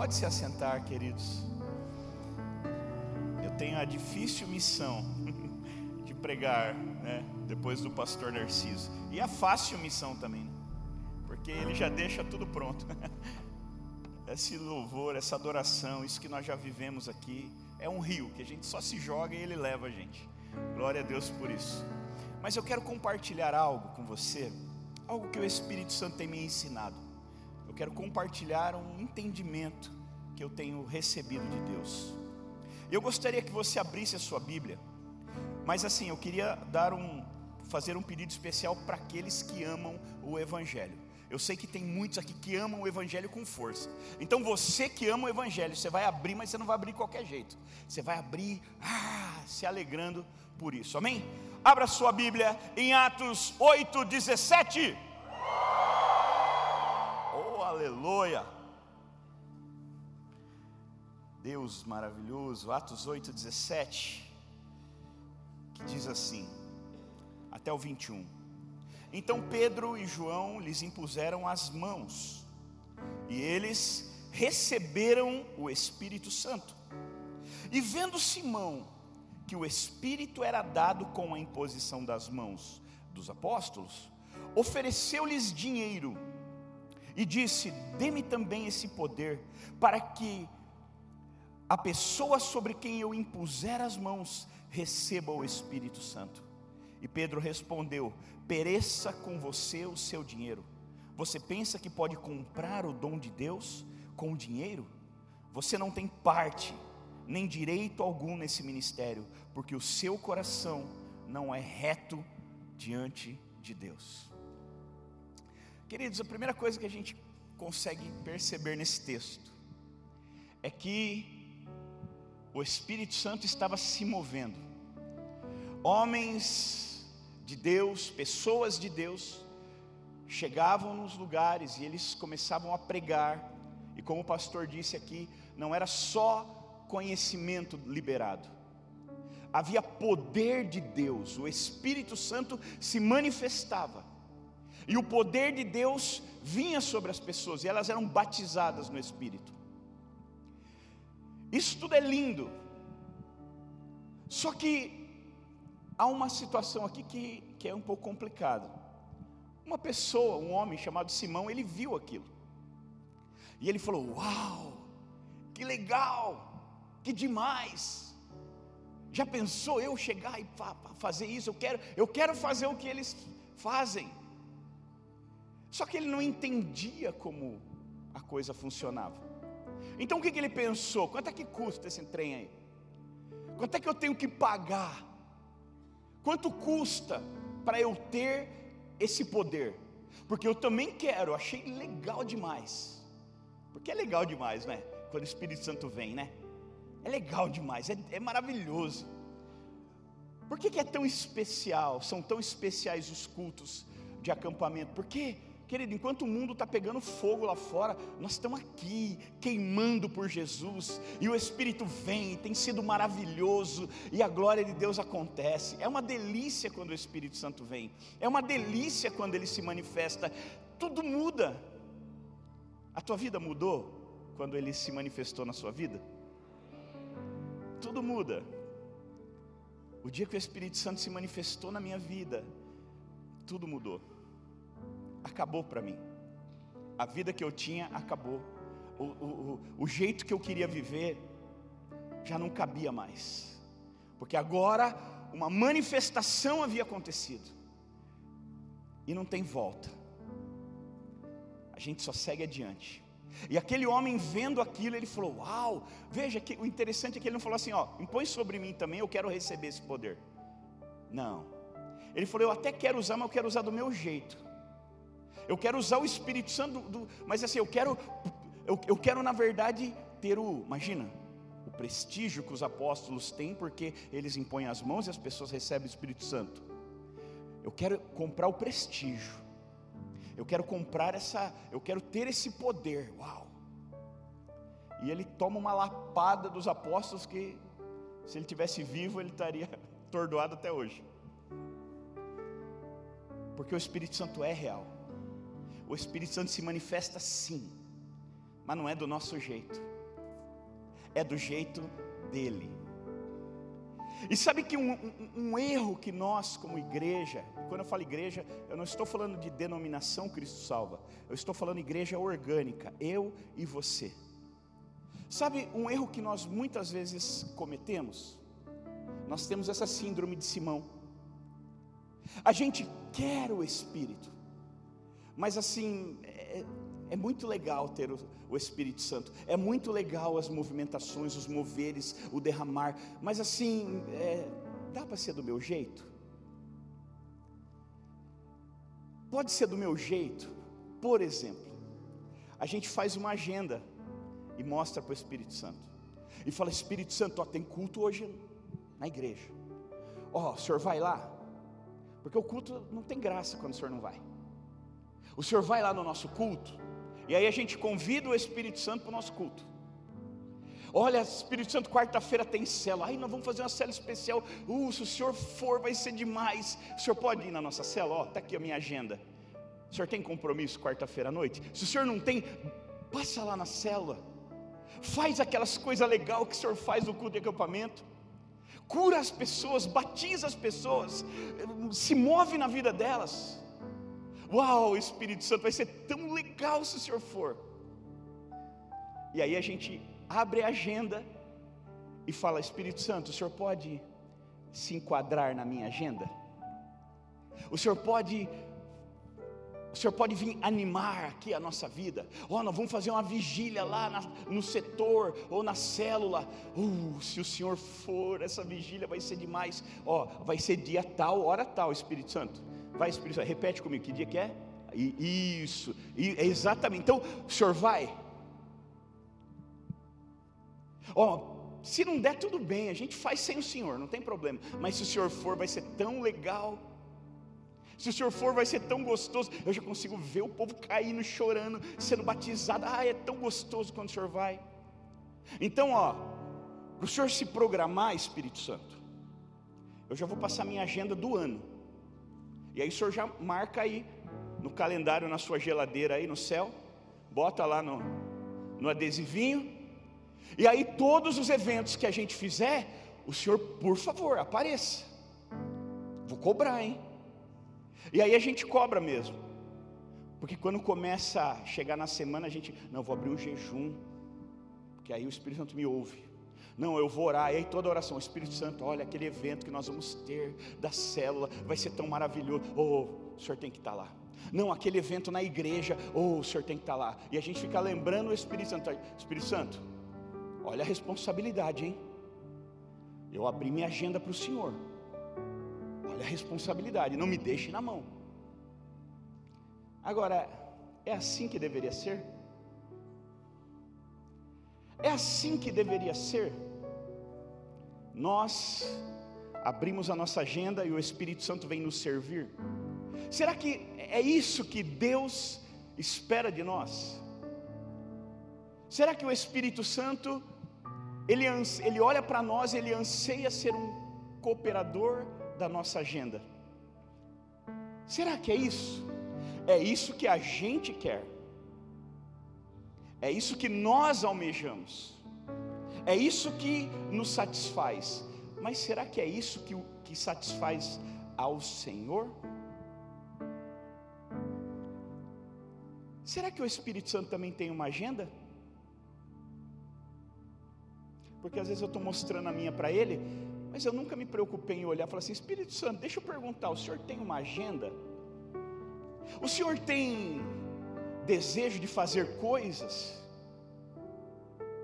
Pode se assentar, queridos. Eu tenho a difícil missão de pregar, né, depois do pastor Narciso. E a fácil missão também, né? porque ele já deixa tudo pronto. Esse louvor, essa adoração, isso que nós já vivemos aqui, é um rio que a gente só se joga e ele leva a gente. Glória a Deus por isso. Mas eu quero compartilhar algo com você, algo que o Espírito Santo tem me ensinado. Quero compartilhar um entendimento que eu tenho recebido de Deus. Eu gostaria que você abrisse a sua Bíblia, mas assim, eu queria dar um, fazer um pedido especial para aqueles que amam o Evangelho. Eu sei que tem muitos aqui que amam o Evangelho com força. Então você que ama o Evangelho, você vai abrir, mas você não vai abrir de qualquer jeito. Você vai abrir, ah, se alegrando por isso. Amém? Abra sua Bíblia em Atos 8, 17. Oh, aleluia! Deus maravilhoso, Atos 8, 17, que diz assim, até o 21. Então Pedro e João lhes impuseram as mãos, e eles receberam o Espírito Santo. E vendo Simão que o Espírito era dado com a imposição das mãos dos apóstolos, ofereceu-lhes dinheiro e disse: Dê-me também esse poder, para que a pessoa sobre quem eu impuser as mãos receba o Espírito Santo. E Pedro respondeu: Pereça com você o seu dinheiro. Você pensa que pode comprar o dom de Deus com dinheiro? Você não tem parte, nem direito algum nesse ministério, porque o seu coração não é reto diante de Deus. Queridos, a primeira coisa que a gente consegue perceber nesse texto é que o Espírito Santo estava se movendo. Homens de Deus, pessoas de Deus, chegavam nos lugares e eles começavam a pregar. E como o pastor disse aqui, não era só conhecimento liberado, havia poder de Deus, o Espírito Santo se manifestava. E o poder de Deus vinha sobre as pessoas e elas eram batizadas no Espírito. Isso tudo é lindo. Só que há uma situação aqui que, que é um pouco complicada. Uma pessoa, um homem chamado Simão, ele viu aquilo. E ele falou: Uau, que legal, que demais. Já pensou eu chegar e fazer isso? Eu quero, eu quero fazer o que eles fazem. Só que ele não entendia como a coisa funcionava. Então o que, que ele pensou? Quanto é que custa esse trem aí? Quanto é que eu tenho que pagar? Quanto custa para eu ter esse poder? Porque eu também quero, achei legal demais. Porque é legal demais, né? Quando o Espírito Santo vem, né? É legal demais, é, é maravilhoso. Por que, que é tão especial? São tão especiais os cultos de acampamento? Porque Querido, enquanto o mundo está pegando fogo lá fora, nós estamos aqui queimando por Jesus, e o Espírito vem, tem sido maravilhoso, e a glória de Deus acontece. É uma delícia quando o Espírito Santo vem, é uma delícia quando ele se manifesta, tudo muda. A tua vida mudou quando ele se manifestou na sua vida? Tudo muda. O dia que o Espírito Santo se manifestou na minha vida, tudo mudou acabou para mim. A vida que eu tinha acabou. O, o, o, jeito que eu queria viver já não cabia mais. Porque agora uma manifestação havia acontecido. E não tem volta. A gente só segue adiante. E aquele homem vendo aquilo, ele falou: Uau, veja que o interessante é que ele não falou assim: Ó, impõe sobre mim também, eu quero receber esse poder. Não. Ele falou: Eu até quero usar, mas eu quero usar do meu jeito. Eu quero usar o Espírito Santo, do, mas assim, eu quero, eu, eu quero na verdade ter o, imagina, o prestígio que os apóstolos têm, porque eles impõem as mãos e as pessoas recebem o Espírito Santo. Eu quero comprar o prestígio. Eu quero comprar essa, eu quero ter esse poder. Uau! E ele toma uma lapada dos apóstolos que se ele tivesse vivo, ele estaria tordoado até hoje. Porque o Espírito Santo é real. O Espírito Santo se manifesta sim, mas não é do nosso jeito. é do jeito dele. E sabe que um, um, um, erro que nós, como igreja, quando eu falo igreja, eu não estou falando de denominação Cristo Salva, eu estou falando igreja orgânica, eu e você. Sabe um erro que nós muitas vezes cometemos? Nós temos essa síndrome de Simão. A gente quer o Espírito, mas assim, é, é muito legal ter o, o, Espírito Santo, é muito legal as movimentações, os moveres, o derramar, mas assim, é, dá para ser do meu jeito? Pode ser do meu jeito, por exemplo, a gente faz uma agenda e mostra para o Espírito Santo, e fala: Espírito Santo, ó, tem culto hoje na igreja, ó, o senhor vai lá, porque o culto não tem graça quando o senhor não vai. O senhor vai lá no nosso culto, e aí a gente convida o Espírito Santo para o nosso culto. Olha, Espírito Santo, quarta-feira tem cela. Aí nós vamos fazer uma cela especial. Uh, se o senhor for, vai ser demais. O senhor pode ir na nossa cela? Ó, está aqui a minha agenda. O senhor tem compromisso quarta-feira à noite? Se o senhor não tem, passa lá na cela. Faz aquelas coisas legais que o senhor faz no culto de acampamento. Cura as pessoas, batiza as pessoas, se move na vida delas. Uau, Espírito Santo, vai ser tão legal se o senhor for. E aí a gente abre a agenda e fala: Espírito Santo, o senhor pode se enquadrar na minha agenda? O senhor pode o Senhor pode vir animar aqui a nossa vida. Oh, nós vamos fazer uma vigília lá na, no setor ou na célula. Uh, se o Senhor for, essa vigília vai ser demais. Ó, oh, vai ser dia tal, hora tal, Espírito Santo. Vai, Espírito Santo, repete comigo, que dia que é? Isso, exatamente. Então, o senhor vai. Ó, oh, se não der, tudo bem, a gente faz sem o senhor, não tem problema. Mas se o senhor for, vai ser tão legal. Se o senhor for, vai ser tão gostoso. Eu já consigo ver o povo caindo, chorando, sendo batizado. Ah, é tão gostoso quando o senhor vai. Então, ó, para o senhor se programar, Espírito Santo, eu já vou passar minha agenda do ano. E aí o senhor já marca aí no calendário na sua geladeira aí no céu, bota lá no, no adesivinho. E aí todos os eventos que a gente fizer, o senhor, por favor, apareça. Vou cobrar, hein? E aí a gente cobra mesmo. Porque quando começa a chegar na semana, a gente, não, vou abrir um jejum, porque aí o Espírito Santo me ouve. Não, eu vou orar, e aí toda oração, Espírito Santo, olha aquele evento que nós vamos ter da célula, vai ser tão maravilhoso. Oh, o senhor tem que estar lá. Não, aquele evento na igreja, oh, o senhor tem que estar lá. E a gente fica lembrando o Espírito Santo. Espírito Santo, olha a responsabilidade, hein? Eu abri minha agenda para o Senhor. Olha a responsabilidade, não me deixe na mão. Agora, é assim que deveria ser? É assim que deveria ser? Nós abrimos a nossa agenda e o Espírito Santo vem nos servir? Será que é isso que Deus espera de nós? Será que o Espírito Santo ele, ele olha para nós, ele anseia ser um cooperador da nossa agenda? Será que é isso? É isso que a gente quer. É isso que nós almejamos. É isso que nos satisfaz. Mas será que é isso que, que satisfaz ao Senhor? Será que o Espírito Santo também tem uma agenda? Porque às vezes eu estou mostrando a minha para ele, mas eu nunca me preocupei em olhar e falar assim: Espírito Santo, deixa eu perguntar, o senhor tem uma agenda? O senhor tem desejo de fazer coisas?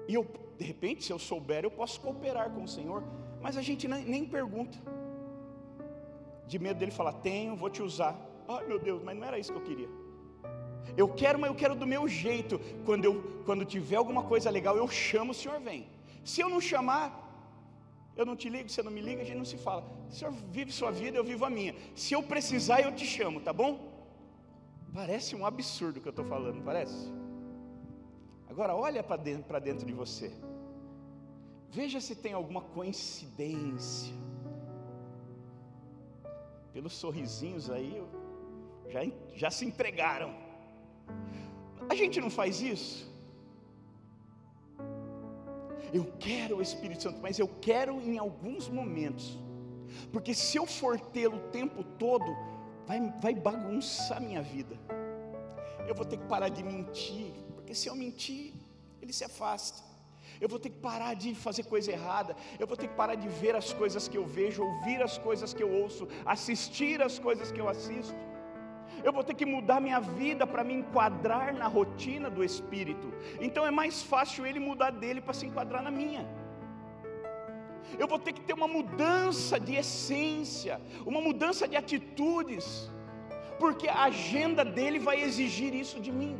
E eu de repente, se eu souber, eu posso cooperar com o Senhor, mas a gente nem, pergunta, de medo dele falar: Tenho, vou te usar. Ai meu Deus, mas não era isso que eu queria. Eu quero, mas eu quero do meu jeito. Quando, eu, quando tiver alguma coisa legal, eu chamo, o Senhor vem. Se eu não chamar, eu não te ligo, você não me liga, a gente não se fala. O Senhor vive sua vida, eu vivo a minha. Se eu precisar, eu te chamo, tá bom? Parece um absurdo o que eu estou falando, parece? Agora olha para dentro, dentro de você. Veja se tem alguma coincidência. Pelos sorrisinhos aí, já, já se entregaram. A gente não faz isso? Eu quero o Espírito Santo, mas eu quero em alguns momentos, porque se eu for tê-lo o tempo todo, vai, vai bagunçar minha vida. Eu vou ter que parar de mentir, porque se eu mentir, ele se afasta. Eu vou ter que parar de fazer coisa errada. Eu vou ter que parar de ver as coisas que eu vejo, ouvir as coisas que eu ouço, assistir as coisas que eu assisto. Eu vou ter que mudar minha vida para me enquadrar na rotina do Espírito. Então é mais fácil ele mudar dele para se enquadrar na minha. Eu vou ter que ter uma mudança de essência, uma mudança de atitudes, porque a agenda dele vai exigir isso de mim.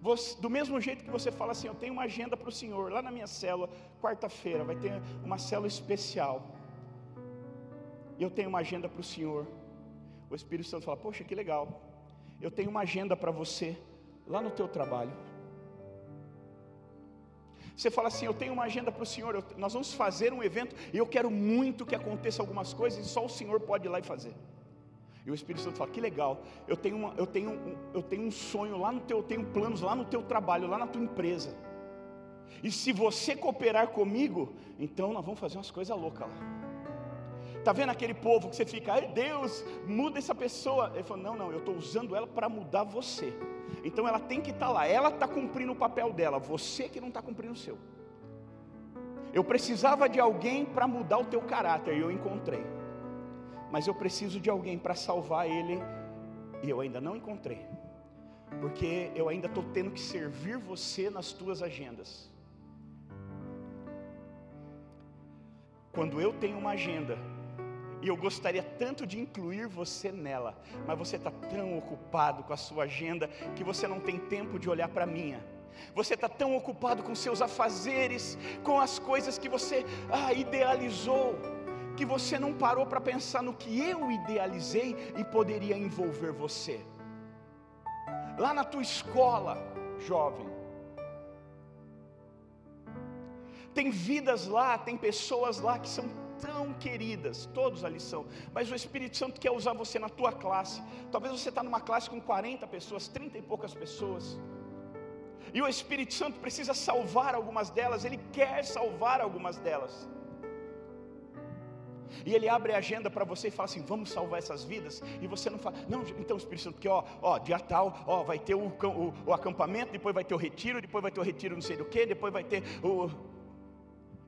Você, do mesmo jeito que você fala assim, eu tenho uma agenda para o Senhor, lá na minha célula, quarta-feira, vai ter uma célula especial. Eu tenho uma agenda para o Senhor. O Espírito Santo fala: Poxa, que legal. Eu tenho uma agenda para você lá no teu trabalho. Você fala assim: Eu tenho uma agenda para o Senhor. Eu, nós vamos fazer um evento e eu quero muito que aconteça algumas coisas e só o Senhor pode ir lá e fazer. E o Espírito Santo fala: Que legal, eu tenho, uma, eu tenho, um, eu tenho um sonho lá no teu, eu tenho planos lá no teu trabalho, lá na tua empresa. E se você cooperar comigo, então nós vamos fazer umas coisas loucas lá. Está vendo aquele povo que você fica, ai Deus, muda essa pessoa. Ele falou: Não, não, eu estou usando ela para mudar você. Então ela tem que estar tá lá, ela está cumprindo o papel dela, você que não está cumprindo o seu. Eu precisava de alguém para mudar o teu caráter e eu encontrei mas eu preciso de alguém para salvar ele, e eu ainda não encontrei, porque eu ainda estou tendo que servir você nas tuas agendas. Quando eu tenho uma agenda, e eu gostaria tanto de incluir você nela, mas você está tão ocupado com a sua agenda que você não tem tempo de olhar para a minha. Você está tão ocupado com seus afazeres, com as coisas que você ah, idealizou que você não parou para pensar no que eu idealizei e poderia envolver você. Lá na tua escola, jovem, tem vidas lá, tem pessoas lá que são tão queridas, todos ali são, mas o Espírito Santo quer usar você na tua classe. Talvez você está numa classe com 40 pessoas, 30 e poucas pessoas. E o Espírito Santo precisa salvar algumas delas, ele quer salvar algumas delas. E ele abre a agenda para você e fala assim: vamos salvar essas vidas. E você não fala, não, então Espírito Santo, porque ó, ó, dia tal, ó, vai ter o, o, o acampamento, depois vai ter o retiro, depois vai ter o retiro não sei do que, depois vai ter o.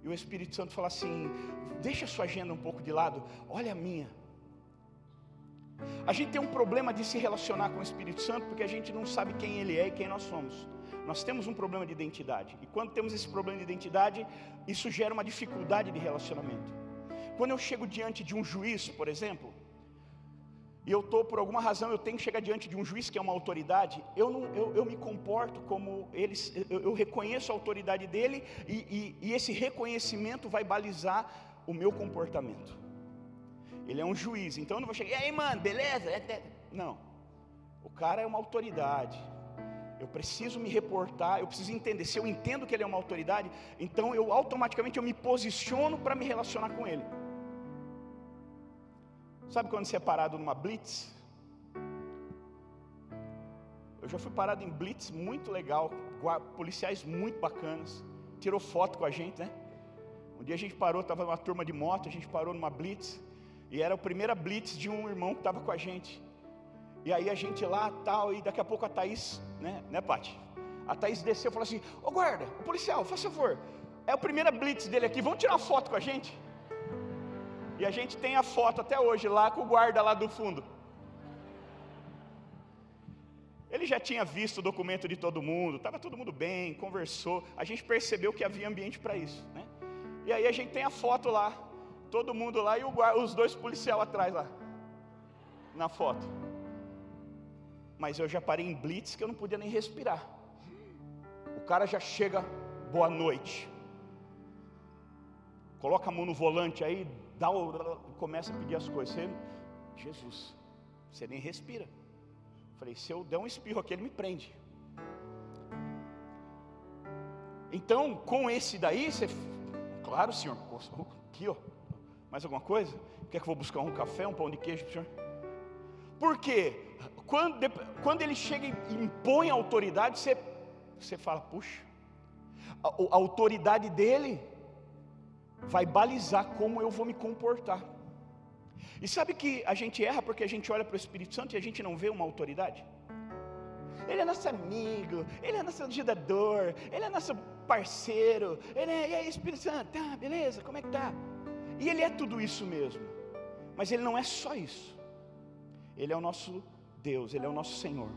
E o Espírito Santo fala assim: deixa a sua agenda um pouco de lado, olha a minha. A gente tem um problema de se relacionar com o Espírito Santo porque a gente não sabe quem ele é e quem nós somos. Nós temos um problema de identidade. E quando temos esse problema de identidade, isso gera uma dificuldade de relacionamento. Quando eu chego diante de um juiz, por exemplo, e eu estou, por alguma razão, eu tenho que chegar diante de um juiz que é uma autoridade, eu, não, eu, eu me comporto como eles, eu, eu reconheço a autoridade dele e, e, e esse reconhecimento vai balizar o meu comportamento. Ele é um juiz, então eu não vou chegar, e aí, mano, beleza? É, é. Não, o cara é uma autoridade. Eu preciso me reportar, eu preciso entender. Se eu entendo que ele é uma autoridade, então eu automaticamente eu me posiciono para me relacionar com ele. Sabe quando você é parado numa blitz? Eu já fui parado em blitz muito legal, policiais muito bacanas, tirou foto com a gente, né? Um dia a gente parou, estava uma turma de moto, a gente parou numa blitz, e era a primeira blitz de um irmão que estava com a gente. E aí a gente lá, tal, e daqui a pouco a Thaís, né, né, Pati? A Thaís desceu e falou assim: Ô guarda, policial, faz favor, é a primeira blitz dele aqui, vamos tirar uma foto com a gente? E a gente tem a foto até hoje lá com o guarda lá do fundo. Ele já tinha visto o documento de todo mundo, estava todo mundo bem, conversou. A gente percebeu que havia ambiente para isso. Né? E aí a gente tem a foto lá, todo mundo lá e os dois policiais atrás lá, na foto. Mas eu já parei em blitz que eu não podia nem respirar. O cara já chega, boa noite. Coloca a mão no volante aí, dá o, começa a pedir as coisas. Você, Jesus, você nem respira. Falei, se eu der um espirro aqui, ele me prende. Então, com esse daí, você, claro, senhor, aqui, ó, mais alguma coisa? Quer que eu vou buscar um café, um pão de queijo para o senhor? Por quê? Quando, quando ele chega e impõe a autoridade, você, você fala, puxa, A, a autoridade dele vai balizar como eu vou me comportar. E sabe que a gente erra porque a gente olha para o Espírito Santo e a gente não vê uma autoridade? Ele é nosso amigo, ele é nosso ajudador, ele é nosso parceiro, ele é, e aí, Espírito Santo, tá, beleza, como é que tá? E ele é tudo isso mesmo, mas ele não é só isso, ele é o nosso Deus, ele é o nosso Senhor,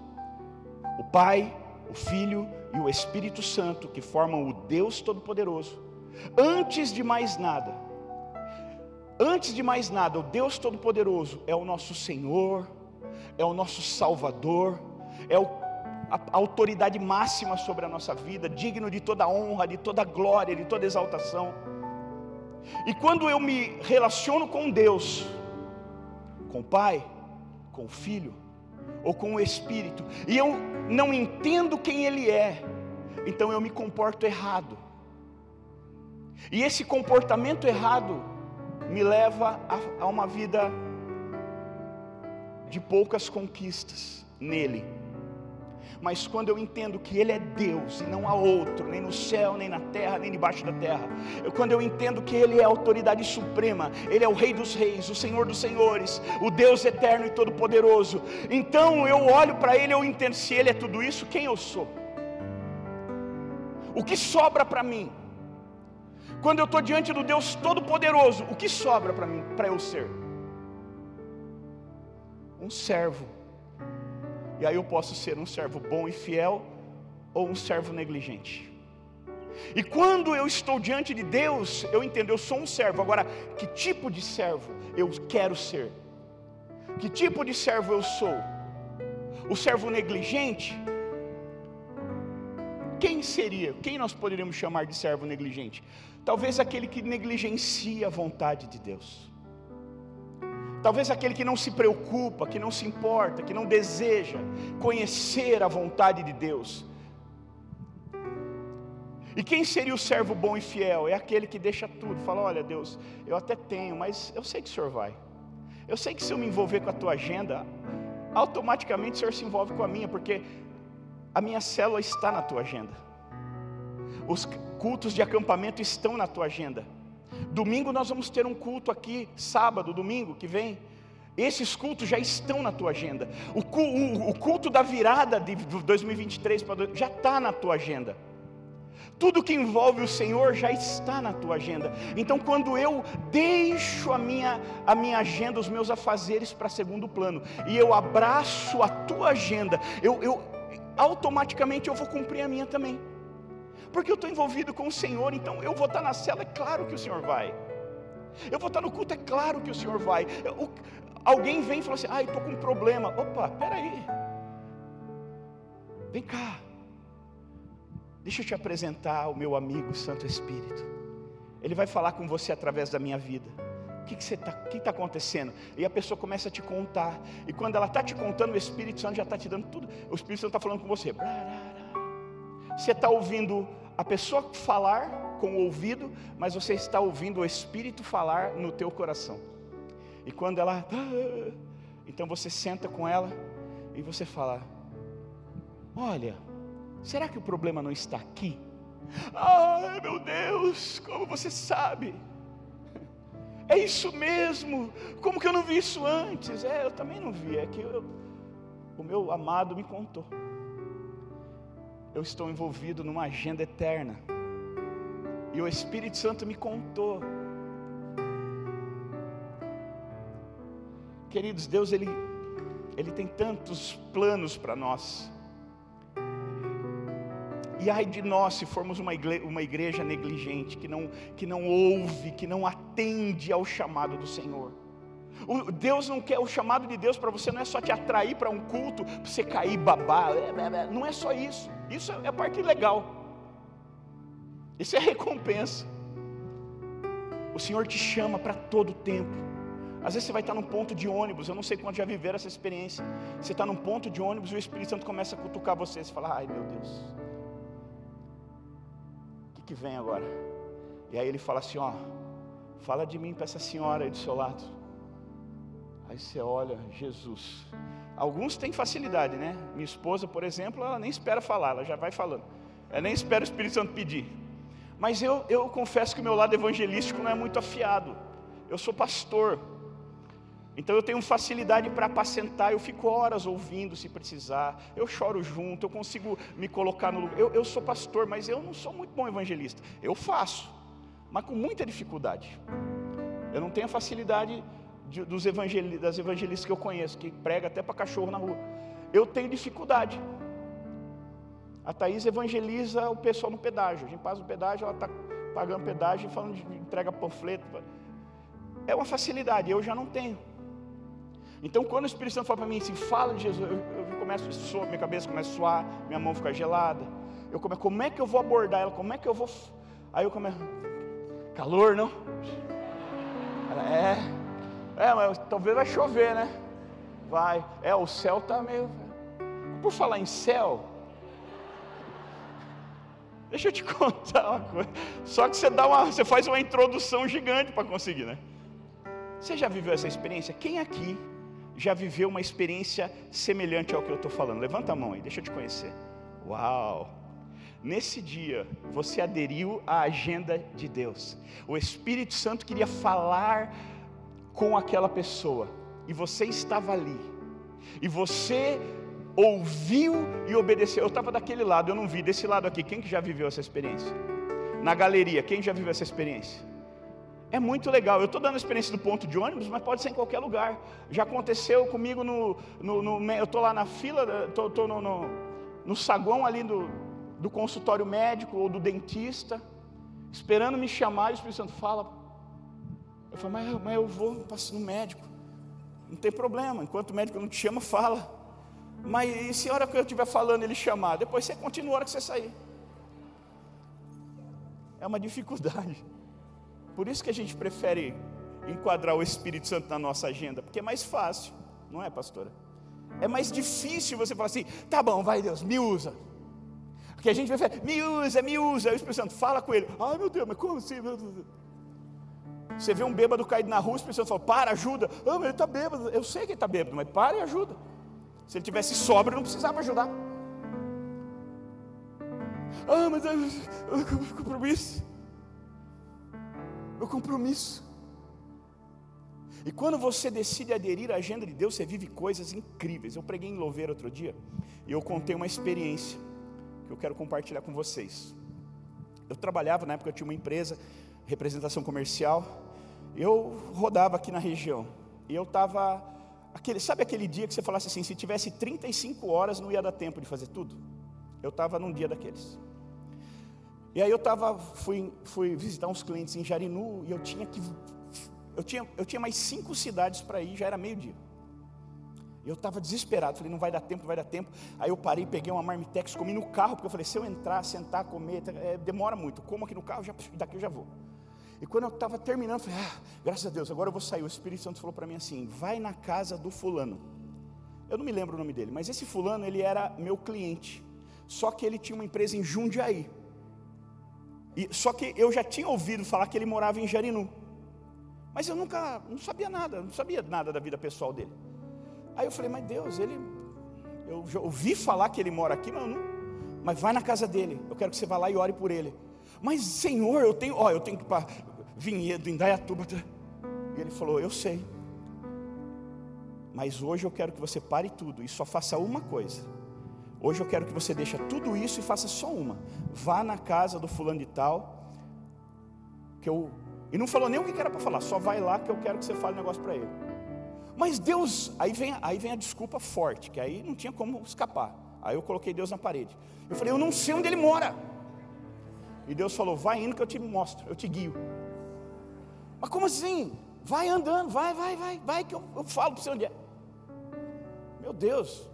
o Pai, o Filho e o Espírito Santo, que formam o Deus Todo-Poderoso. Antes de mais nada, antes de mais nada, o Deus Todo-Poderoso é o nosso Senhor, é o nosso Salvador, é o, a, a autoridade máxima sobre a nossa vida, digno de toda honra, de toda glória, de toda exaltação. E quando eu me relaciono com Deus, com o Pai, com o Filho, ou com o Espírito, e eu não entendo quem Ele é, então eu me comporto errado. E esse comportamento errado me leva a, a uma vida de poucas conquistas nele. Mas quando eu entendo que Ele é Deus e não há outro, nem no céu, nem na terra, nem debaixo da terra, eu, quando eu entendo que Ele é a autoridade suprema, Ele é o Rei dos Reis, o Senhor dos Senhores, o Deus eterno e todo-poderoso, então eu olho para Ele, eu entendo se Ele é tudo isso, quem eu sou? O que sobra para mim? Quando eu estou diante do Deus Todo-Poderoso, o que sobra para mim, para eu ser? Um servo. E aí eu posso ser um servo bom e fiel ou um servo negligente. E quando eu estou diante de Deus, eu entendo, eu sou um servo. Agora, que tipo de servo eu quero ser? Que tipo de servo eu sou? O servo negligente? Quem seria? Quem nós poderíamos chamar de servo negligente? Talvez aquele que negligencia a vontade de Deus. Talvez aquele que não se preocupa, que não se importa, que não deseja conhecer a vontade de Deus. E quem seria o servo bom e fiel? É aquele que deixa tudo, fala: Olha, Deus, eu até tenho, mas eu sei que o Senhor vai. Eu sei que se eu me envolver com a tua agenda, automaticamente o Senhor se envolve com a minha, porque a minha célula está na tua agenda. Os cultos de acampamento estão na tua agenda. Domingo nós vamos ter um culto aqui, sábado, domingo que vem. Esses cultos já estão na tua agenda. O, culto da virada de 2023 já está na tua agenda. Tudo que envolve o Senhor já está na tua agenda. Então, quando eu deixo a minha, a minha agenda, os meus afazeres para segundo plano, e eu abraço a tua agenda, eu, eu automaticamente eu vou cumprir a minha também porque eu estou envolvido com o Senhor, então eu vou estar na cela, é claro que o Senhor vai. Eu vou estar no culto, é claro que o Senhor vai. Eu, alguém vem e fala assim: ai, estou com um problema. Opa, peraí. Vem cá. Deixa eu te apresentar o meu amigo Santo Espírito. Ele vai falar com você através da minha vida. O que está que tá acontecendo? E a pessoa começa a te contar. E quando ela está te contando, o Espírito Santo já está te dando tudo. O Espírito Santo está falando com você. Você está ouvindo a pessoa falar com o ouvido, mas você está ouvindo o Espírito falar no teu coração. E quando ela, ah", então você senta com ela e você fala: Olha, será que o problema não está aqui? Ai meu Deus, como você sabe? É isso mesmo, como que eu não vi isso antes? É, eu também não vi, é que eu, o meu amado me contou eu estou envolvido numa agenda eterna. E o Espírito Santo me contou. Queridos, Deus ele ele tem tantos planos para nós. E ai de nós se formos uma igreja, uma igreja negligente, que não, que não ouve, que não atende ao chamado do Senhor. O Deus não quer, o chamado de Deus para você não é só te atrair para um culto, para você cair babá, não é só isso. Isso é a parte legal. Isso é recompensa. O Senhor te chama para todo o tempo. Às vezes você vai estar num ponto de ônibus, eu não sei quantos já viveram essa experiência. Você está num ponto de ônibus e o Espírito Santo começa a cutucar você. Você fala, ai meu Deus, que, que vem agora? E aí ele fala assim: ó, fala de mim para essa senhora aí do seu lado. Aí você olha, Jesus. Alguns têm facilidade, né? Minha esposa, por exemplo, ela nem espera falar, ela já vai falando. Ela nem espera o Espírito Santo pedir. Mas eu, eu confesso que o meu lado evangelístico não é muito afiado. Eu sou pastor. Então eu tenho facilidade para apacentar, eu fico horas ouvindo se precisar, eu choro junto, eu consigo me colocar no lugar. Eu, eu sou pastor, mas eu não sou muito bom evangelista. Eu faço, mas com muita dificuldade. Eu não tenho a facilidade de, dos evangel, das evangelistas que eu conheço, que prega até para cachorro na rua. Eu tenho dificuldade. A Thaís evangeliza o pessoal no pedágio. A gente passa no pedágio, ela está pagando pedágio e falando de entrega panfleto. É uma facilidade, eu já não tenho. Então, quando o Espírito Santo fala para mim assim, fala de Jesus, eu, eu começo a suar, minha cabeça começa a suar, minha mão fica gelada. Eu começo, como é que eu vou abordar ela? Como é que eu vou. Aí eu começo, calor, não? Ela, é, é, mas talvez vai chover, né? Vai, é, o céu está meio. Por falar em céu, Deixa eu te contar uma coisa. Só que você dá uma, você faz uma introdução gigante para conseguir, né? Você já viveu essa experiência? Quem aqui já viveu uma experiência semelhante ao que eu estou falando? Levanta a mão aí, deixa eu te conhecer. Uau! Nesse dia, você aderiu à agenda de Deus. O Espírito Santo queria falar com aquela pessoa, e você estava ali. E você ouviu e obedeceu. Eu estava daquele lado, eu não vi. Desse lado aqui, quem que já viveu essa experiência? Na galeria, quem já viveu essa experiência? É muito legal. Eu estou dando a experiência do ponto de ônibus, mas pode ser em qualquer lugar. Já aconteceu comigo no. no, no eu estou lá na fila, estou no, no, no, saguão ali do, do consultório médico ou do dentista, esperando me chamar, e o Espírito Santo fala. Eu falo, mas, mas eu vou no médico. Não tem problema, enquanto o médico não te chama, fala. Mas e se a hora que eu estiver falando ele chamar? Depois você continua a hora que você sair. É uma dificuldade. Por isso que a gente prefere enquadrar o Espírito Santo na nossa agenda, porque é mais fácil, não é, pastora? É mais difícil você falar assim, tá bom, vai Deus, me usa. Porque a gente vai falar, me usa, me usa. Aí o Espírito Santo fala com ele, ai meu Deus, mas como assim? Você vê um bêbado caído na rua, o Espírito Santo fala, para, ajuda. Ah, mas ele está bêbado. Eu sei que ele está bêbado, mas para e ajuda. Se ele tivesse sobra, não precisava ajudar. Ah, mas eu, eu, compromisso. O compromisso. E quando você decide aderir à agenda de Deus, você vive coisas incríveis. Eu preguei em Louveira outro dia e eu contei uma experiência que eu quero compartilhar com vocês. Eu trabalhava, na época eu tinha uma empresa, representação comercial. Eu rodava aqui na região e eu estava Aquele, sabe aquele dia que você falasse assim, se tivesse 35 horas não ia dar tempo de fazer tudo? Eu estava num dia daqueles. E aí eu tava, fui, fui visitar uns clientes em Jarinu e eu tinha que. Eu tinha, eu tinha mais cinco cidades para ir, já era meio-dia. Eu estava desesperado, falei, não vai dar tempo, não vai dar tempo. Aí eu parei, peguei uma marmitex, comi no carro, porque eu falei, se eu entrar, sentar, comer, é, demora muito. Como aqui no carro, já, daqui eu já vou. E quando eu estava terminando, falei, ah, graças a Deus, agora eu vou sair. O Espírito Santo falou para mim assim: vai na casa do fulano. Eu não me lembro o nome dele, mas esse fulano, ele era meu cliente. Só que ele tinha uma empresa em Jundiaí. E, só que eu já tinha ouvido falar que ele morava em Jarinu. Mas eu nunca, não sabia nada, não sabia nada da vida pessoal dele. Aí eu falei, mas Deus, ele, eu já ouvi falar que ele mora aqui, mas não, mas vai na casa dele, eu quero que você vá lá e ore por ele. Mas Senhor, eu tenho, ó, eu tenho que Vinhedo, em Dayatuba. E ele falou: Eu sei. Mas hoje eu quero que você pare tudo e só faça uma coisa. Hoje eu quero que você deixe tudo isso e faça só uma. Vá na casa do fulano de tal. Que eu... E não falou nem o que era para falar, só vai lá que eu quero que você fale um negócio para ele. Mas Deus, aí vem, aí vem a desculpa forte, que aí não tinha como escapar. Aí eu coloquei Deus na parede. Eu falei, eu não sei onde ele mora. E Deus falou, vai indo que eu te mostro, eu te guio. Mas como assim? Vai andando, vai, vai, vai, vai, que eu, eu falo para você onde é. Meu Deus.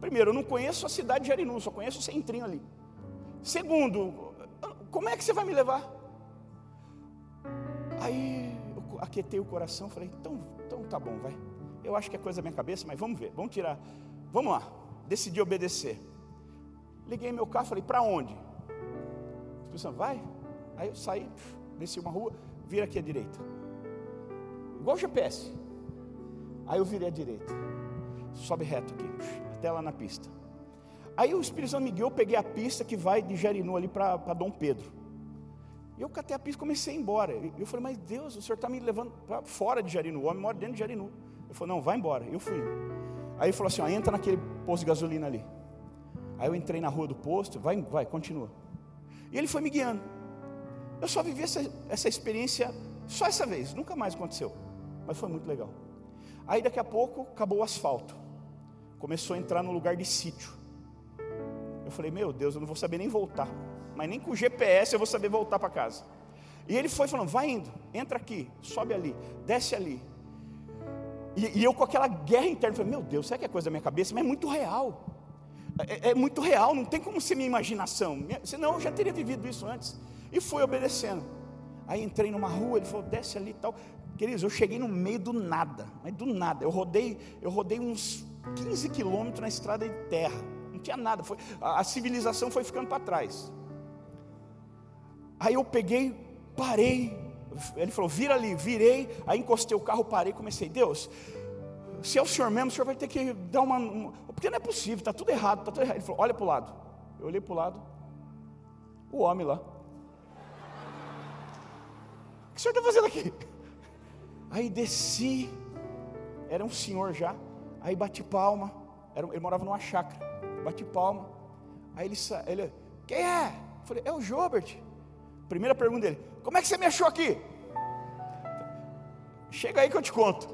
Primeiro, eu não conheço a cidade de Jarinu, só conheço o centrinho ali. Segundo, como é que você vai me levar? Aí eu aquietei o coração, falei, então, então tá bom, vai. Eu acho que é coisa da minha cabeça, mas vamos ver, vamos tirar. Vamos lá. Decidi obedecer. Liguei meu carro, falei, para onde? Pensando, vai. Aí eu saí, desci uma rua, vira aqui à direita. Igual o GPS. Aí eu virei à direita. Sobe reto aqui, até lá na pista. Aí o Espírito Santo me guiou, eu peguei a pista que vai de Jerinu ali para Dom Pedro. E eu catei a pista e comecei a ir embora. Eu falei, mas Deus, o senhor está me levando para fora de Jarinu. O homem mora dentro de Jarinu. Ele falou, não, vai embora. Eu fui. Aí ele falou assim: ó, entra naquele posto de gasolina ali. Aí eu entrei na rua do posto, vai, vai, continua. E ele foi me guiando. Eu só vivi essa, essa experiência só essa vez, nunca mais aconteceu. Mas foi muito legal. Aí daqui a pouco acabou o asfalto. Começou a entrar no lugar de sítio. Eu falei, meu Deus, eu não vou saber nem voltar mas nem com o GPS eu vou saber voltar para casa. E ele foi falando: vai indo, entra aqui, sobe ali, desce ali. E, e eu com aquela guerra interna, falei: meu Deus, será que é coisa da minha cabeça? Mas é muito real. É, é, muito real, não tem como ser minha imaginação. Senão eu já teria vivido isso antes. E fui obedecendo. Aí entrei numa rua, ele falou: desce ali e tal. Queridos, eu cheguei no meio do nada, mas do nada. Eu rodei, eu rodei uns 15 quilômetros na estrada de terra. Não tinha nada. Foi, a, a civilização foi ficando para trás. Aí eu peguei, parei. Ele falou: vira ali, virei. Aí encostei o carro, parei, comecei. Deus, se é o senhor mesmo, o senhor vai ter que dar uma. uma porque não é possível, está tudo errado, está tudo errado. Ele falou: olha para o lado. Eu olhei para o lado. O homem lá. O que o senhor está fazendo aqui? Aí desci. Era um senhor já. Aí bati palma. Ele morava numa chácara. Bati palma. Aí ele, ele quem é? Eu falei, é o Jobert. Primeira pergunta dele: Como é que você me achou aqui? Chega aí que eu te conto.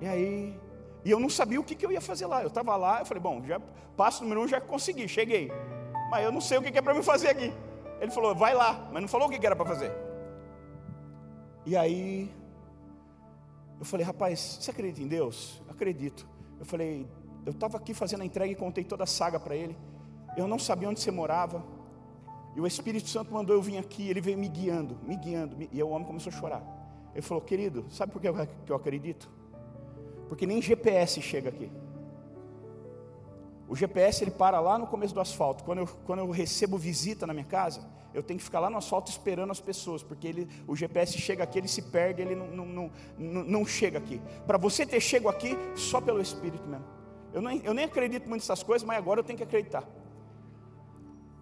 E aí, e eu não sabia o que, que eu ia fazer lá. Eu estava lá, eu falei: Bom, já passo número um, já consegui, cheguei. Mas eu não sei o que, que é para me fazer aqui. Ele falou: Vai lá, mas não falou o que, que era para fazer. E aí, eu falei: Rapaz, você acredita em Deus? Acredito. Eu falei: Eu estava aqui fazendo a entrega e contei toda a saga para ele. Eu não sabia onde você morava. E o Espírito Santo mandou eu vir aqui, ele veio me guiando, me guiando, me... e o homem começou a chorar. Ele falou, querido, sabe por que eu acredito? Porque nem GPS chega aqui. O GPS ele para lá no começo do asfalto. Quando eu, quando eu recebo visita na minha casa, eu tenho que ficar lá no asfalto esperando as pessoas, porque ele, o GPS chega aqui, ele se perde, ele não, não, não, não chega aqui. Para você ter chego aqui, só pelo Espírito mesmo. Eu, não, eu nem acredito muito nessas coisas, mas agora eu tenho que acreditar.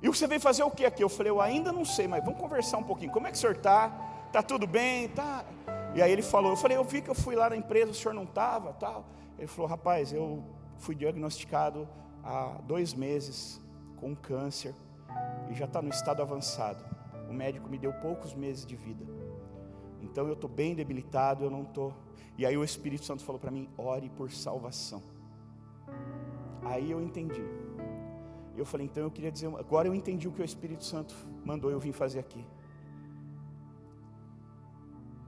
E você veio fazer o que aqui? Eu falei, eu ainda não sei, mas vamos conversar um pouquinho. Como é que o senhor está? Está tudo bem? Tá. E aí ele falou, eu falei, eu vi que eu fui lá na empresa, o senhor não estava, tal. Ele falou, rapaz, eu fui diagnosticado há dois meses com câncer e já está no estado avançado. O médico me deu poucos meses de vida. Então eu estou bem debilitado, eu não estou. E aí o Espírito Santo falou para mim, ore por salvação. Aí eu entendi. Eu falei, então eu queria dizer, agora eu entendi o que o Espírito Santo mandou eu vir fazer aqui.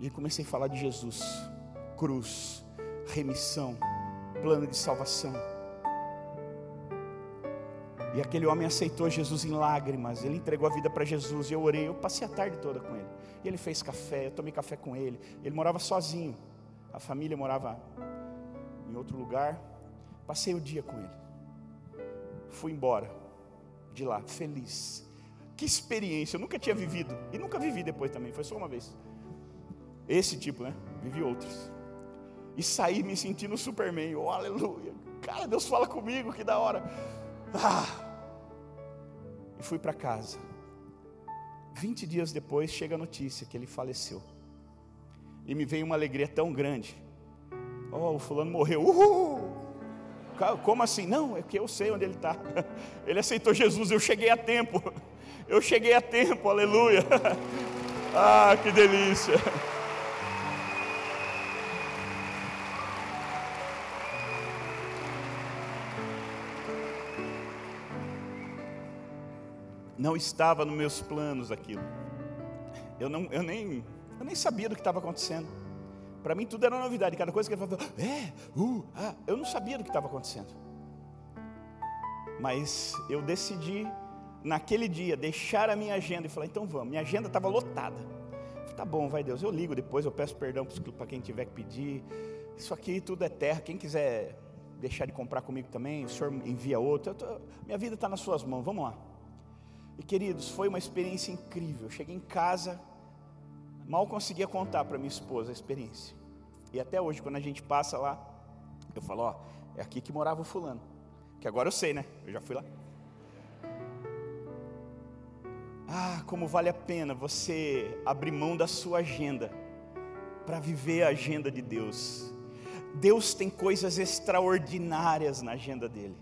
E comecei a falar de Jesus, cruz, remissão, plano de salvação. E aquele homem aceitou Jesus em lágrimas, ele entregou a vida para Jesus, e eu orei, eu passei a tarde toda com ele. E ele fez café, eu tomei café com ele. Ele morava sozinho, a família morava em outro lugar. Passei o dia com ele. Fui embora de lá, feliz. Que experiência, eu nunca tinha vivido. E nunca vivi depois também, foi só uma vez. Esse tipo, né? Vivi outros. E saí me sentindo Superman. Oh, aleluia. Cara, Deus fala comigo, que da hora. Ah. E fui para casa. 20 dias depois chega a notícia que ele faleceu. E me veio uma alegria tão grande. Oh, o fulano morreu. Uhul! Como assim? Não, é que eu sei onde ele está. Ele aceitou Jesus, eu cheguei a tempo. Eu cheguei a tempo, aleluia. Ah, que delícia. Não estava nos meus planos aquilo. Eu, não, eu, nem, eu nem sabia do que estava acontecendo. Para mim tudo era novidade. Cada coisa que ele falava, é, uh, ah, eu não sabia do que estava acontecendo. Mas eu decidi, naquele dia, deixar a minha agenda e falar, então vamos. Minha agenda estava lotada. Falei, tá bom, vai Deus, eu ligo depois, eu peço perdão para quem tiver que pedir. Isso aqui tudo é terra. Quem quiser deixar de comprar comigo também, o Senhor envia outro. Tô, minha vida está nas suas mãos, vamos lá. E queridos, foi uma experiência incrível. Eu cheguei em casa, Mal conseguia contar para minha esposa a experiência. E até hoje, quando a gente passa lá, eu falo: Ó, é aqui que morava o fulano. Que agora eu sei, né? Eu já fui lá. Ah, como vale a pena você abrir mão da sua agenda para viver a agenda de Deus. Deus tem coisas extraordinárias na agenda dele.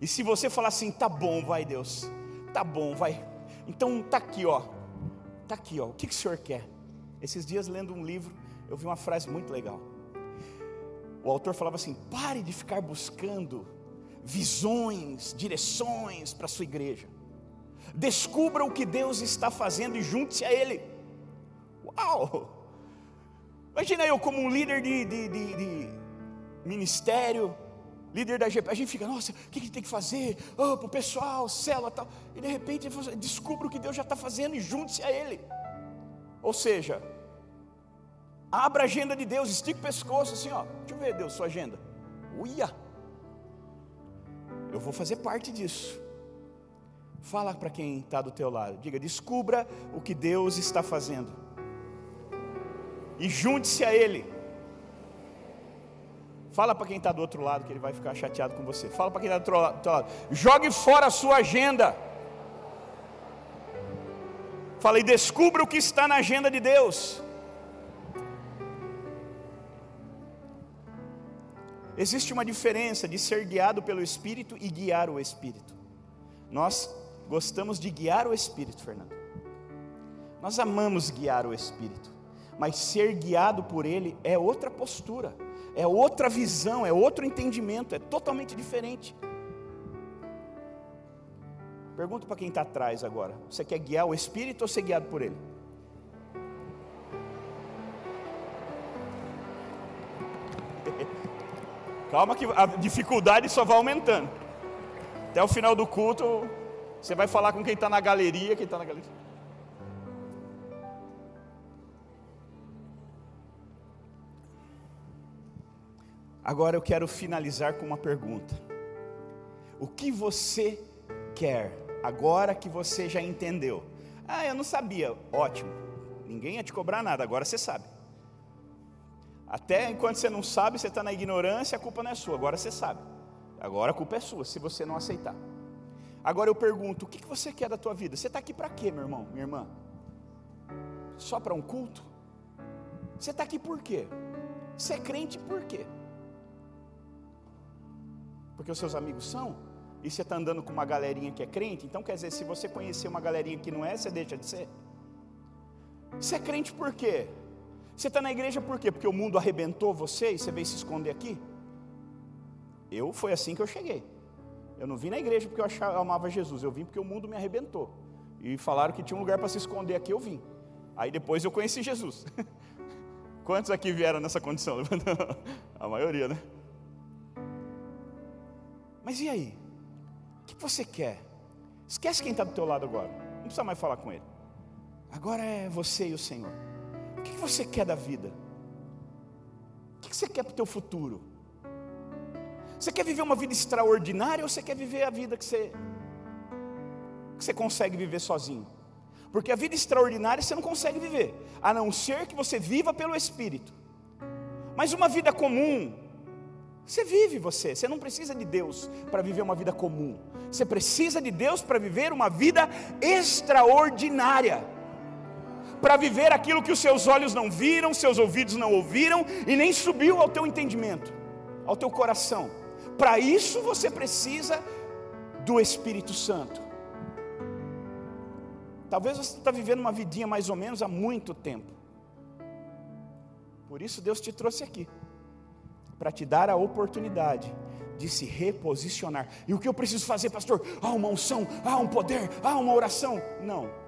E se você falar assim, tá bom, vai Deus, tá bom, vai. Então tá aqui, ó. Tá aqui, ó. O que, que o senhor quer? Esses dias lendo um livro, eu vi uma frase muito legal. O autor falava assim: pare de ficar buscando visões, direções para sua igreja. Descubra o que Deus está fazendo e junte-se a Ele. Uau! Imagina eu como um líder de, de, de, de ministério, líder da GP, a gente fica, nossa, o que, que tem que fazer? Oh, para o pessoal, célula tal. E de repente descubra o que Deus já está fazendo e junte-se a Ele. Ou seja, abra a agenda de Deus, estica o pescoço assim, ó. Deixa eu ver, Deus, sua agenda. Uia! Eu vou fazer parte disso. Fala para quem está do teu lado. Diga, descubra o que Deus está fazendo. E junte-se a Ele. Fala para quem está do outro lado que ele vai ficar chateado com você. Fala para quem está do outro lado. Jogue fora a sua agenda. Fala e descubra o que está na agenda de Deus. Existe uma diferença de ser guiado pelo Espírito e guiar o Espírito. Nós gostamos de guiar o Espírito, Fernando. Nós amamos guiar o Espírito, mas ser guiado por Ele é outra postura, é outra visão, é outro entendimento, é totalmente diferente. Pergunto para quem está atrás agora: você quer guiar o Espírito ou ser guiado por Ele? Calma que a dificuldade só vai aumentando. Até o final do culto, você vai falar com quem está na galeria, quem está na galeria. Agora eu quero finalizar com uma pergunta. O que você quer, agora que você já entendeu? Ah, eu não sabia. Ótimo. Ninguém ia te cobrar nada, agora você sabe. Até enquanto você não sabe, você está na ignorância, a culpa não é sua, agora você sabe. Agora a culpa é sua, se você não aceitar. Agora eu pergunto: o que você quer da tua vida? Você está aqui para quê, meu irmão, minha irmã? Só para um culto? Você está aqui por quê? Você é crente por quê? Porque os seus amigos são? E você está andando com uma galerinha que é crente? Então quer dizer, se você conhecer uma galerinha que não é, você deixa de ser? Você é crente por quê? Você está na igreja por quê? Porque o mundo arrebentou você e você veio se esconder aqui? Eu foi assim que eu cheguei. Eu não vim na igreja porque eu, achava, eu amava Jesus, eu vim porque o mundo me arrebentou. E falaram que tinha um lugar para se esconder aqui, eu vim. Aí depois eu conheci Jesus. Quantos aqui vieram nessa condição? A maioria, né? Mas e aí? O que você quer? Esquece quem está do teu lado agora. Não precisa mais falar com ele. Agora é você e o Senhor que você quer da vida? O que você quer para o teu futuro? Você quer viver uma vida extraordinária ou você quer viver a vida que você, que você consegue viver sozinho? Porque a vida extraordinária você não consegue viver, a não ser que você viva pelo Espírito. Mas uma vida comum, você vive você, você não precisa de Deus para viver uma vida comum. Você precisa de Deus para viver uma vida extraordinária para viver aquilo que os seus olhos não viram, seus ouvidos não ouviram e nem subiu ao teu entendimento, ao teu coração. Para isso você precisa do Espírito Santo. Talvez você está vivendo uma vidinha mais ou menos há muito tempo. Por isso Deus te trouxe aqui para te dar a oportunidade de se reposicionar. E o que eu preciso fazer, pastor? Ah, uma unção, ah, um poder, ah, uma oração. Não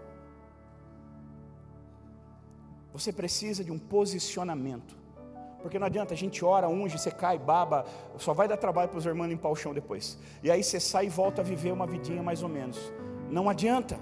você precisa de um posicionamento. Porque não adianta, a gente ora, unge, você cai, baba, só vai dar trabalho para os irmãos limpar o chão depois. E aí você sai e volta a viver uma vidinha mais ou menos. Não adianta.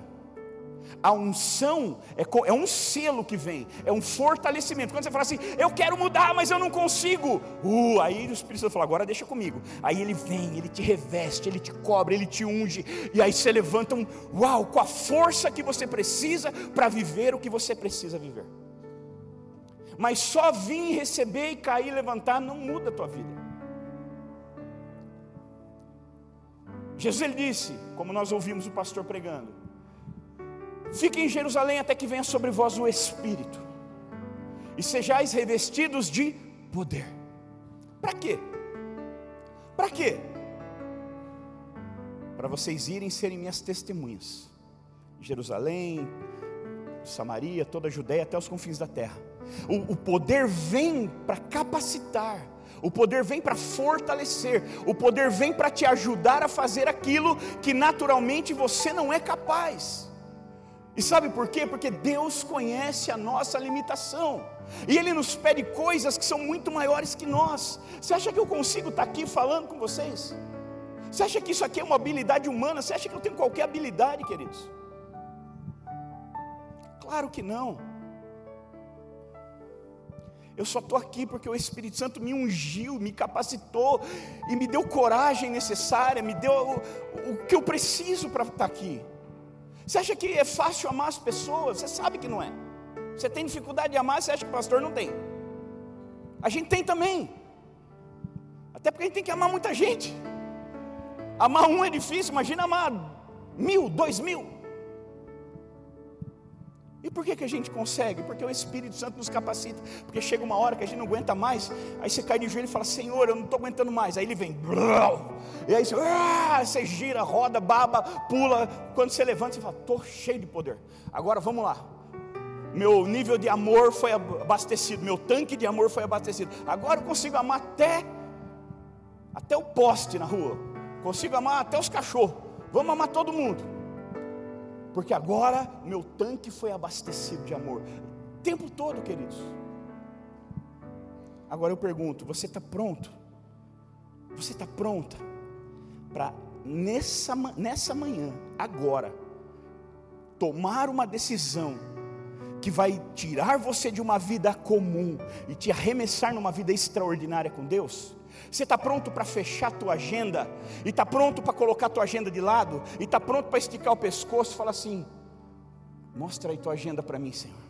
A unção é, é, um selo que vem, é um fortalecimento. Quando você fala assim, eu quero mudar, mas eu não consigo. Uh, aí o Espírito Santo fala, agora deixa comigo. Aí ele vem, ele te reveste, ele te cobre, ele te unge. E aí você levanta um, uau, com a força que você precisa para viver o que você precisa viver mas só vir receber e cair levantar não muda a tua vida. Jesus ele disse, como nós ouvimos o pastor pregando, Fiquem em Jerusalém até que venha sobre vós o Espírito, e sejais revestidos de poder. Para quê? Para quê? Para vocês irem serem minhas testemunhas. Jerusalém, Samaria, toda a Judéia, até os confins da terra. O, o poder vem para capacitar, o poder vem para fortalecer, o poder vem para te ajudar a fazer aquilo que naturalmente você não é capaz. E sabe por quê? Porque Deus conhece a nossa limitação. E Ele nos pede coisas que são muito maiores que nós. Você acha que eu consigo estar aqui falando com vocês? Você acha que isso aqui é uma habilidade humana? Você acha que eu tenho qualquer habilidade, queridos? Claro que não. Eu só estou aqui porque o Espírito Santo me ungiu, me capacitou e me deu coragem necessária, me deu o, o que eu preciso para estar aqui. Você acha que é fácil amar as pessoas? Você sabe que não é. Você tem dificuldade de amar, você acha que o pastor não tem. A gente tem também. Até porque a gente tem que amar muita gente. Amar um é difícil, imagina amar mil, dois mil. E por que, que a gente consegue? Porque o Espírito Santo nos capacita. Porque chega uma hora que a gente não aguenta mais, aí você cai de joelho e fala: Senhor, eu não estou aguentando mais. Aí ele vem, e aí você, ah, você gira, roda, baba, pula. Quando você levanta, você fala: Estou cheio de poder. Agora vamos lá. Meu nível de amor foi abastecido, meu tanque de amor foi abastecido. Agora eu consigo amar até, até o poste na rua, consigo amar até os cachorros. Vamos amar todo mundo porque agora meu tanque foi abastecido de amor. O tempo todo, queridos. Agora eu pergunto: você está pronto? Você está pronta para nessa, nessa manhã, agora, tomar uma decisão que vai tirar você de uma vida comum e te arremessar numa vida extraordinária com Deus? Você está pronto para fechar a tua agenda? E está pronto para colocar a tua agenda de lado? E está pronto para esticar o pescoço e falar assim: mostra aí tua agenda para mim, Senhor.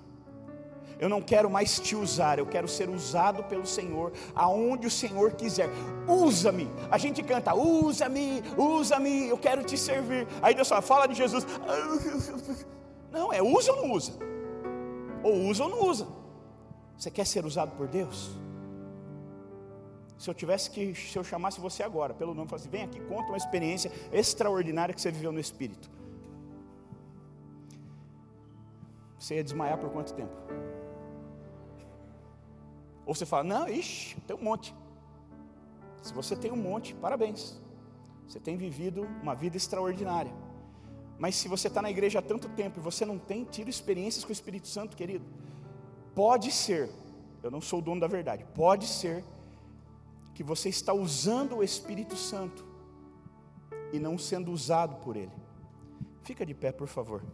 Eu não quero mais te usar, eu quero ser usado pelo Senhor, aonde o Senhor quiser. Usa-me. A gente canta, usa-me, usa-me, eu quero te servir. Aí Deus fala, fala de Jesus. Não, é usa ou não usa? Ou usa ou não usa? Você quer ser usado por Deus? Se eu tivesse que, se eu chamasse você agora, pelo nome, falasse, vem aqui, conta uma experiência extraordinária que você viveu no Espírito. Você ia desmaiar por quanto tempo? Ou você fala, não, ixi, tem um monte. Se você tem um monte, parabéns. Você tem vivido uma vida extraordinária. Mas se você está na igreja há tanto tempo e você não tem tido experiências com o Espírito Santo, querido, pode ser, eu não sou o dono da verdade, pode ser que você está usando o Espírito Santo e não sendo usado por Ele. Fica de pé, por favor.